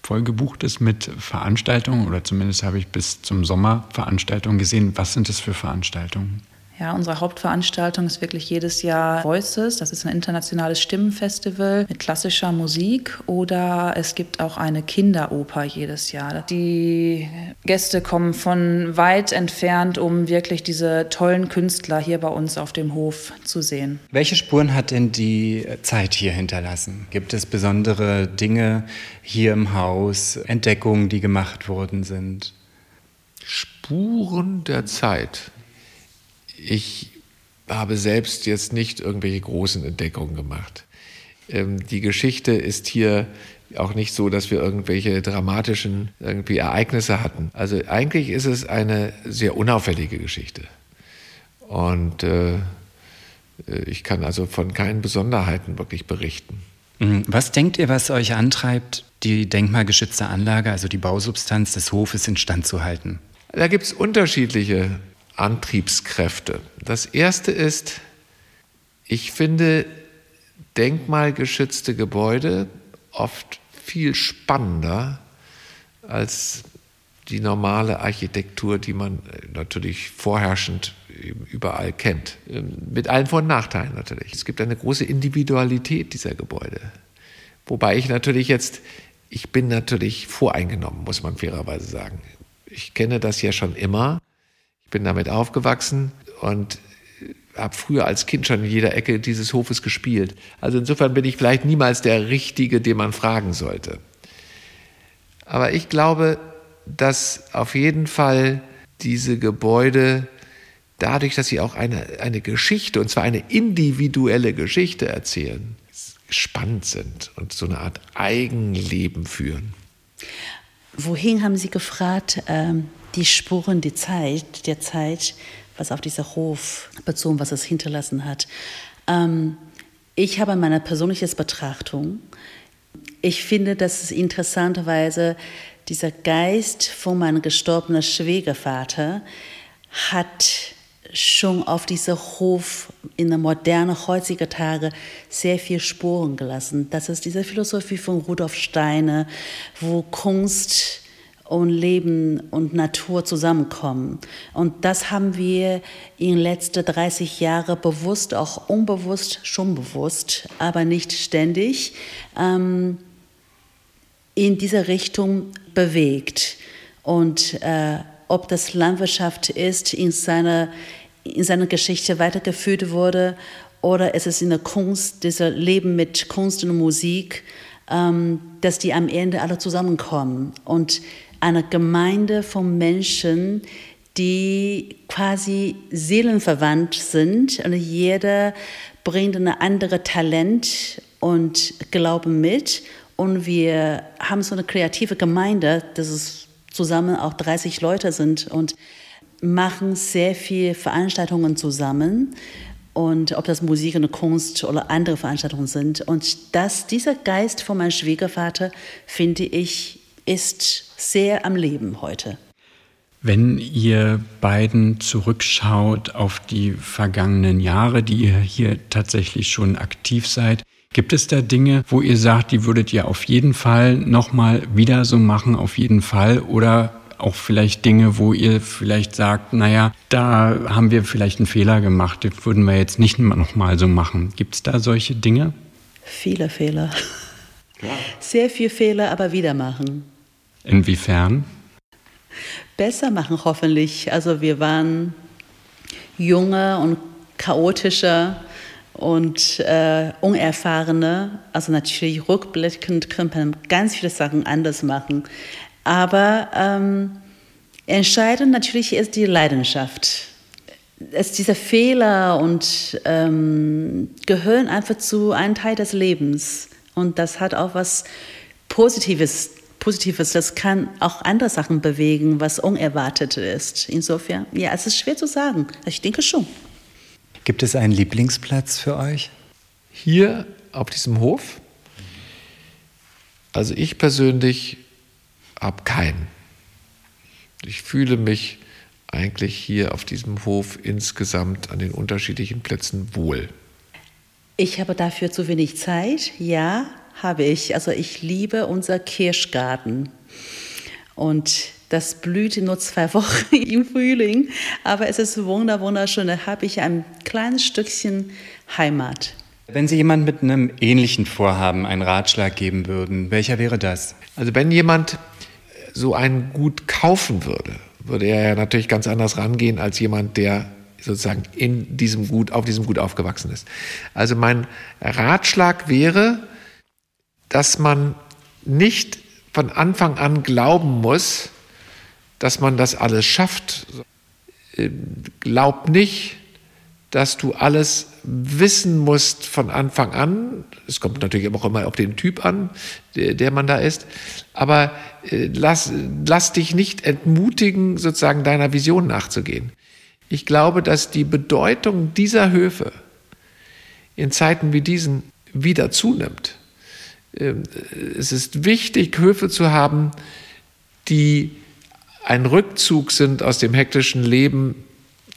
voll gebucht ist mit Veranstaltungen oder zumindest habe ich bis zum Sommer Veranstaltungen gesehen. Was sind das für Veranstaltungen?
Ja, unsere Hauptveranstaltung ist wirklich jedes Jahr Voices. Das ist ein internationales Stimmenfestival mit klassischer Musik. Oder es gibt auch eine Kinderoper jedes Jahr. Die Gäste kommen von weit entfernt, um wirklich diese tollen Künstler hier bei uns auf dem Hof zu sehen.
Welche Spuren hat denn die Zeit hier hinterlassen? Gibt es besondere Dinge hier im Haus, Entdeckungen, die gemacht worden sind?
Spuren der Zeit. Ich habe selbst jetzt nicht irgendwelche großen Entdeckungen gemacht. Ähm, die Geschichte ist hier auch nicht so, dass wir irgendwelche dramatischen irgendwie Ereignisse hatten. Also eigentlich ist es eine sehr unauffällige Geschichte. Und äh, ich kann also von keinen Besonderheiten wirklich berichten.
Mhm. Was denkt ihr, was euch antreibt, die denkmalgeschützte Anlage, also die Bausubstanz des Hofes instand zu halten?
Da gibt es unterschiedliche Antriebskräfte. Das erste ist, ich finde denkmalgeschützte Gebäude oft viel spannender als die normale Architektur, die man natürlich vorherrschend überall kennt. Mit allen Vor- und Nachteilen natürlich. Es gibt eine große Individualität dieser Gebäude. Wobei ich natürlich jetzt, ich bin natürlich voreingenommen, muss man fairerweise sagen. Ich kenne das ja schon immer bin damit aufgewachsen und habe früher als Kind schon in jeder Ecke dieses Hofes gespielt. Also insofern bin ich vielleicht niemals der Richtige, den man fragen sollte. Aber ich glaube, dass auf jeden Fall diese Gebäude dadurch, dass sie auch eine, eine Geschichte, und zwar eine individuelle Geschichte erzählen, spannend sind und so eine Art Eigenleben führen.
Wohin haben Sie gefragt, ähm, die Spuren, die Zeit, der Zeit, was auf dieser Hof bezogen, was es hinterlassen hat? Ähm, ich habe meine persönliche Betrachtung. Ich finde, dass es interessanterweise dieser Geist von meinem gestorbenen Schwiegervater hat schon auf diesem Hof in der modernen heutigen Tage sehr viel Spuren gelassen. Das ist diese Philosophie von Rudolf Steiner, wo Kunst und Leben und Natur zusammenkommen. Und das haben wir in den letzten 30 Jahren bewusst, auch unbewusst, schon bewusst, aber nicht ständig, ähm, in diese Richtung bewegt. Und äh, ob das Landwirtschaft ist, in seiner, in seiner Geschichte weitergeführt wurde, oder es ist in der Kunst, dieser Leben mit Kunst und Musik, ähm, dass die am Ende alle zusammenkommen. Und eine Gemeinde von Menschen, die quasi seelenverwandt sind. Und jeder bringt ein anderes Talent und Glauben mit. Und wir haben so eine kreative Gemeinde, dass es zusammen auch 30 Leute sind und machen sehr viele Veranstaltungen zusammen. Und ob das Musik und Kunst oder andere Veranstaltungen sind. Und dass dieser Geist von meinem Schwiegervater, finde ich, ist sehr am Leben heute.
Wenn ihr beiden zurückschaut auf die vergangenen Jahre, die ihr hier tatsächlich schon aktiv seid, gibt es da Dinge, wo ihr sagt, die würdet ihr auf jeden Fall nochmal wieder so machen, auf jeden Fall? Oder auch vielleicht Dinge, wo ihr vielleicht sagt, naja, da haben wir vielleicht einen Fehler gemacht, das würden wir jetzt nicht nochmal so machen. Gibt es da solche Dinge?
Viele Fehler. Ja. Sehr viele Fehler, aber wieder machen.
Inwiefern?
Besser machen hoffentlich. Also wir waren junger und chaotischer und äh, unerfahrene. Also natürlich rückblickend könnte man ganz viele Sachen anders machen. Aber ähm, entscheidend natürlich ist die Leidenschaft. Es, diese Fehler und ähm, gehören einfach zu einem Teil des Lebens. Und das hat auch was Positives Positives. Das kann auch andere Sachen bewegen, was unerwartet ist. Insofern, ja, es ist schwer zu sagen. Ich denke schon.
Gibt es einen Lieblingsplatz für euch?
Hier auf diesem Hof? Also ich persönlich habe keinen. Ich fühle mich eigentlich hier auf diesem Hof insgesamt an den unterschiedlichen Plätzen wohl.
Ich habe dafür zu wenig Zeit, ja, habe ich. Also ich liebe unser Kirschgarten. Und das blüht nur zwei Wochen im Frühling, aber es ist wunder, wunderschön. Da habe ich ein kleines Stückchen Heimat.
Wenn Sie jemand mit einem ähnlichen Vorhaben einen Ratschlag geben würden, welcher wäre das?
Also wenn jemand so ein Gut kaufen würde, würde er ja natürlich ganz anders rangehen als jemand, der sozusagen in diesem Gut, auf diesem Gut aufgewachsen ist. Also mein Ratschlag wäre, dass man nicht von Anfang an glauben muss, dass man das alles schafft. Glaub nicht, dass du alles wissen musst von Anfang an. Es kommt natürlich auch immer auf den Typ an, der, der man da ist. Aber äh, lass, lass dich nicht entmutigen, sozusagen deiner Vision nachzugehen. Ich glaube, dass die Bedeutung dieser Höfe in Zeiten wie diesen wieder zunimmt. Ähm, es ist wichtig, Höfe zu haben, die ein Rückzug sind aus dem hektischen Leben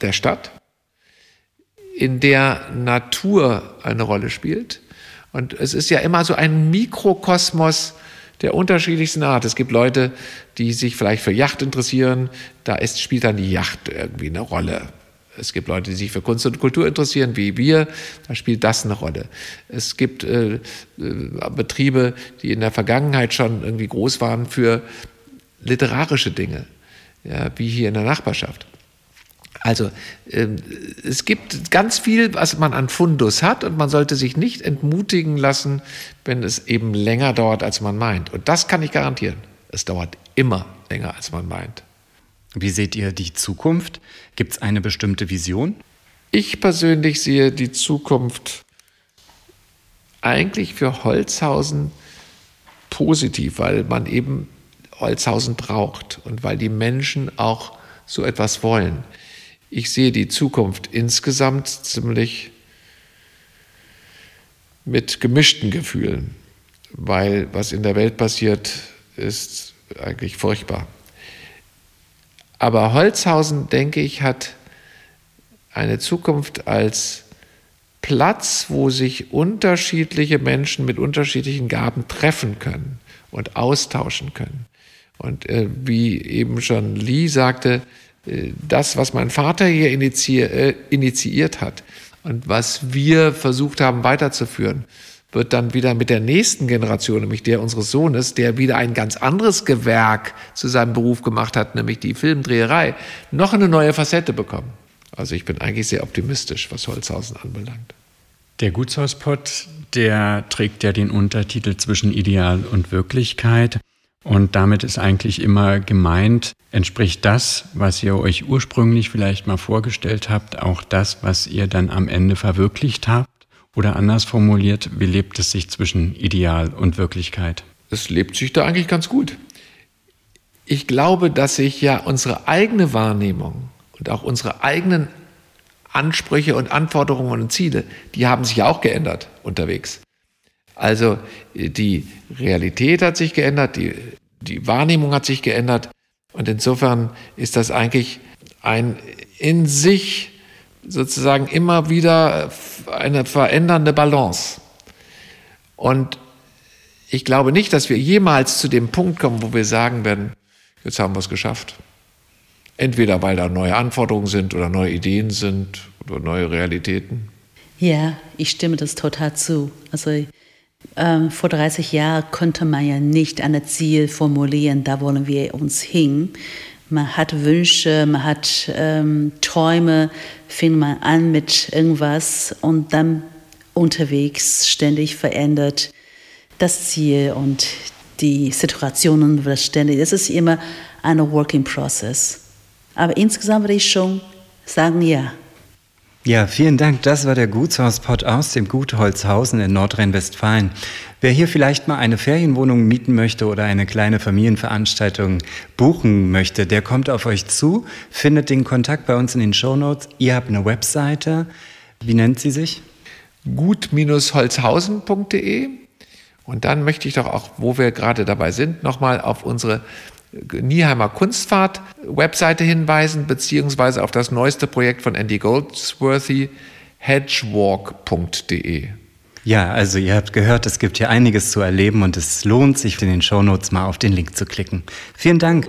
der Stadt, in der Natur eine Rolle spielt. Und es ist ja immer so ein Mikrokosmos der unterschiedlichsten Art. Es gibt Leute, die sich vielleicht für Yacht interessieren, da ist, spielt dann die Yacht irgendwie eine Rolle. Es gibt Leute, die sich für Kunst und Kultur interessieren, wie wir, da spielt das eine Rolle. Es gibt äh, äh, Betriebe, die in der Vergangenheit schon irgendwie groß waren für literarische Dinge, ja, wie hier in der Nachbarschaft. Also äh, es gibt ganz viel, was man an Fundus hat und man sollte sich nicht entmutigen lassen, wenn es eben länger dauert, als man meint. Und das kann ich garantieren. Es dauert immer länger, als man meint.
Wie seht ihr die Zukunft? Gibt es eine bestimmte Vision?
Ich persönlich sehe die Zukunft eigentlich für Holzhausen positiv, weil man eben Holzhausen braucht und weil die Menschen auch so etwas wollen. Ich sehe die Zukunft insgesamt ziemlich mit gemischten Gefühlen, weil was in der Welt passiert, ist eigentlich furchtbar. Aber Holzhausen, denke ich, hat eine Zukunft als Platz, wo sich unterschiedliche Menschen mit unterschiedlichen Gaben treffen können und austauschen können. Und äh, wie eben schon Lee sagte, äh, das, was mein Vater hier initie äh, initiiert hat und was wir versucht haben weiterzuführen, wird dann wieder mit der nächsten Generation, nämlich der unseres Sohnes, der wieder ein ganz anderes Gewerk zu seinem Beruf gemacht hat, nämlich die Filmdreherei, noch eine neue Facette bekommen. Also ich bin eigentlich sehr optimistisch, was Holzhausen anbelangt.
Der Gutshauspott, der trägt ja den Untertitel zwischen Ideal und Wirklichkeit. Und damit ist eigentlich immer gemeint, entspricht das, was ihr euch ursprünglich vielleicht mal vorgestellt habt, auch das, was ihr dann am Ende verwirklicht habt? Oder anders formuliert, wie lebt es sich zwischen Ideal und Wirklichkeit?
Es lebt sich da eigentlich ganz gut. Ich glaube, dass sich ja unsere eigene Wahrnehmung und auch unsere eigenen Ansprüche und Anforderungen und Ziele, die haben sich ja auch geändert unterwegs. Also die Realität hat sich geändert, die, die Wahrnehmung hat sich geändert und insofern ist das eigentlich ein in sich sozusagen immer wieder eine verändernde Balance. Und ich glaube nicht, dass wir jemals zu dem Punkt kommen, wo wir sagen werden, jetzt haben wir es geschafft. Entweder weil da neue Anforderungen sind oder neue Ideen sind oder neue Realitäten.
Ja, ich stimme das total zu. Also ähm, vor 30 Jahren konnte man ja nicht ein Ziel formulieren, da wollen wir uns hin. Man hat Wünsche, man hat ähm, Träume, fängt man an mit irgendwas und dann unterwegs ständig verändert das Ziel und die Situationen wird ständig. Es ist immer eine Working Process. Aber insgesamt würde ich schon sagen, ja.
Ja, vielen Dank. Das war der Gutshauspot aus dem Gut Holzhausen in Nordrhein-Westfalen. Wer hier vielleicht mal eine Ferienwohnung mieten möchte oder eine kleine Familienveranstaltung buchen möchte, der kommt auf euch zu, findet den Kontakt bei uns in den Shownotes. Ihr habt eine Webseite. Wie nennt sie sich?
gut-holzhausen.de. Und dann möchte ich doch auch, wo wir gerade dabei sind, nochmal auf unsere Nieheimer Kunstfahrt Webseite hinweisen, beziehungsweise auf das neueste Projekt von Andy Goldsworthy, hedgewalk.de.
Ja, also ihr habt gehört, es gibt hier einiges zu erleben und es lohnt sich in den Shownotes mal auf den Link zu klicken. Vielen Dank.